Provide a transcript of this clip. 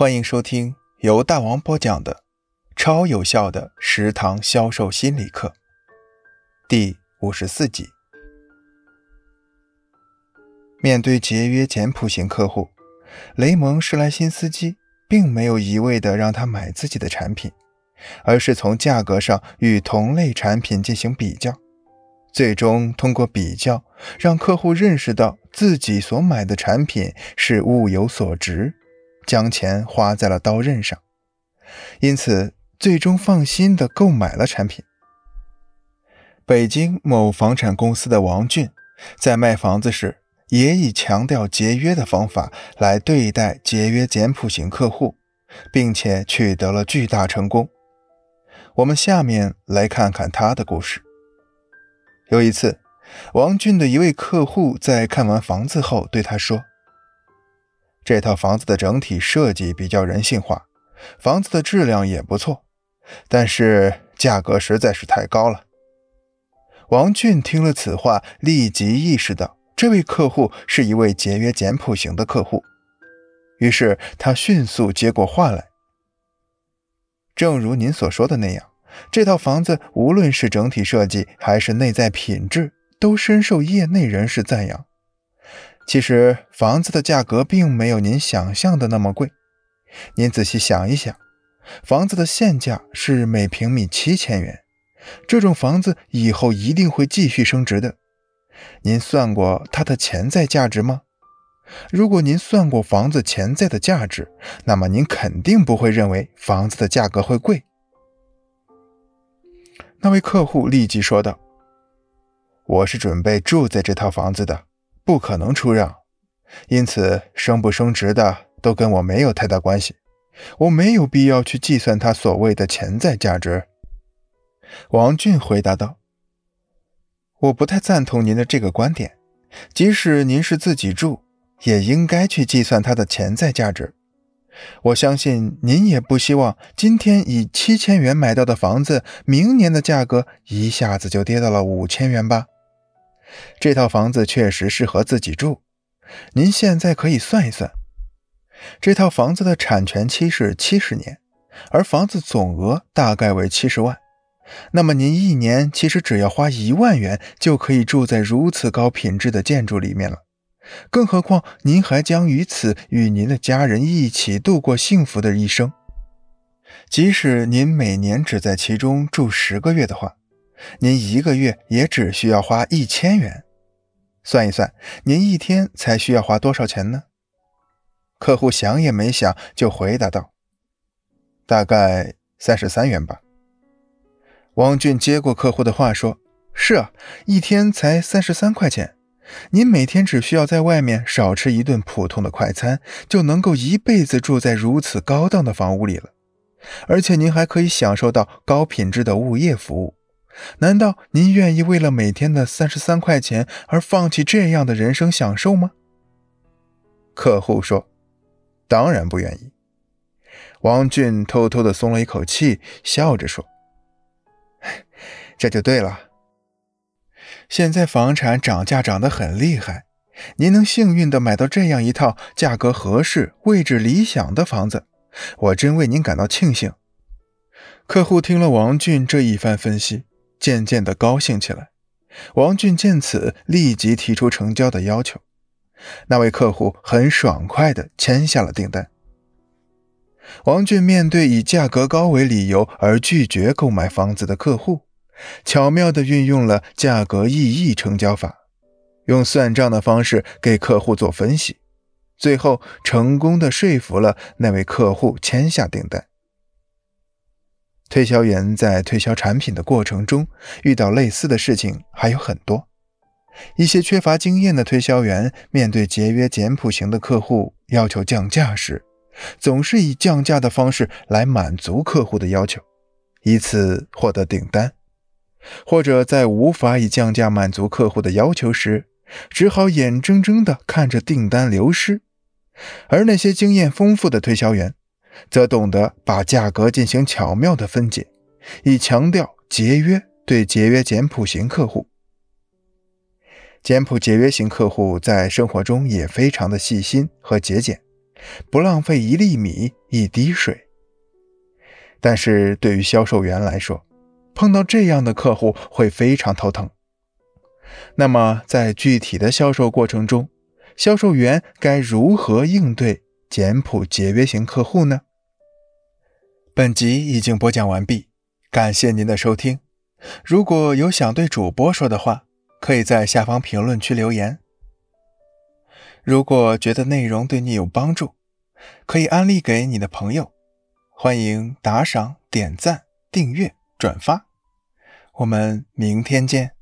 欢迎收听由大王播讲的超有效的食堂销售心理课第五十四集。面对节约简朴型客户，雷蒙施莱辛斯基并没有一味的让他买自己的产品，而是从价格上与同类产品进行比较，最终通过比较让客户认识到自己所买的产品是物有所值。将钱花在了刀刃上，因此最终放心的购买了产品。北京某房产公司的王俊在卖房子时，也以强调节约的方法来对待节约简朴型客户，并且取得了巨大成功。我们下面来看看他的故事。有一次，王俊的一位客户在看完房子后对他说。这套房子的整体设计比较人性化，房子的质量也不错，但是价格实在是太高了。王俊听了此话，立即意识到这位客户是一位节约简朴型的客户，于是他迅速接过话来：“正如您所说的那样，这套房子无论是整体设计还是内在品质，都深受业内人士赞扬。”其实房子的价格并没有您想象的那么贵。您仔细想一想，房子的现价是每平米七千元，这种房子以后一定会继续升值的。您算过它的潜在价值吗？如果您算过房子潜在的价值，那么您肯定不会认为房子的价格会贵。那位客户立即说道：“我是准备住在这套房子的。”不可能出让，因此升不升值的都跟我没有太大关系。我没有必要去计算它所谓的潜在价值。王俊回答道：“我不太赞同您的这个观点。即使您是自己住，也应该去计算它的潜在价值。我相信您也不希望今天以七千元买到的房子，明年的价格一下子就跌到了五千元吧。”这套房子确实适合自己住。您现在可以算一算，这套房子的产权期是七十年，而房子总额大概为七十万。那么您一年其实只要花一万元，就可以住在如此高品质的建筑里面了。更何况您还将于此与您的家人一起度过幸福的一生。即使您每年只在其中住十个月的话。您一个月也只需要花一千元，算一算，您一天才需要花多少钱呢？客户想也没想就回答道：“大概三十三元吧。”王俊接过客户的话说：“是啊，一天才三十三块钱，您每天只需要在外面少吃一顿普通的快餐，就能够一辈子住在如此高档的房屋里了，而且您还可以享受到高品质的物业服务。”难道您愿意为了每天的三十三块钱而放弃这样的人生享受吗？客户说：“当然不愿意。”王俊偷偷的松了一口气，笑着说：“这就对了。现在房产涨价涨得很厉害，您能幸运的买到这样一套价格合适、位置理想的房子，我真为您感到庆幸。”客户听了王俊这一番分析。渐渐的高兴起来，王俊见此立即提出成交的要求，那位客户很爽快的签下了订单。王俊面对以价格高为理由而拒绝购买房子的客户，巧妙的运用了价格意义成交法，用算账的方式给客户做分析，最后成功的说服了那位客户签下订单。推销员在推销产品的过程中遇到类似的事情还有很多。一些缺乏经验的推销员面对节约简朴型的客户要求降价时，总是以降价的方式来满足客户的要求，以此获得订单；或者在无法以降价满足客户的要求时，只好眼睁睁地看着订单流失。而那些经验丰富的推销员。则懂得把价格进行巧妙的分解，以强调节约对节约简朴型客户。简朴节约型客户在生活中也非常的细心和节俭，不浪费一粒米、一滴水。但是对于销售员来说，碰到这样的客户会非常头疼。那么，在具体的销售过程中，销售员该如何应对简朴节约型客户呢？本集已经播讲完毕，感谢您的收听。如果有想对主播说的话，可以在下方评论区留言。如果觉得内容对你有帮助，可以安利给你的朋友。欢迎打赏、点赞、订阅、转发。我们明天见。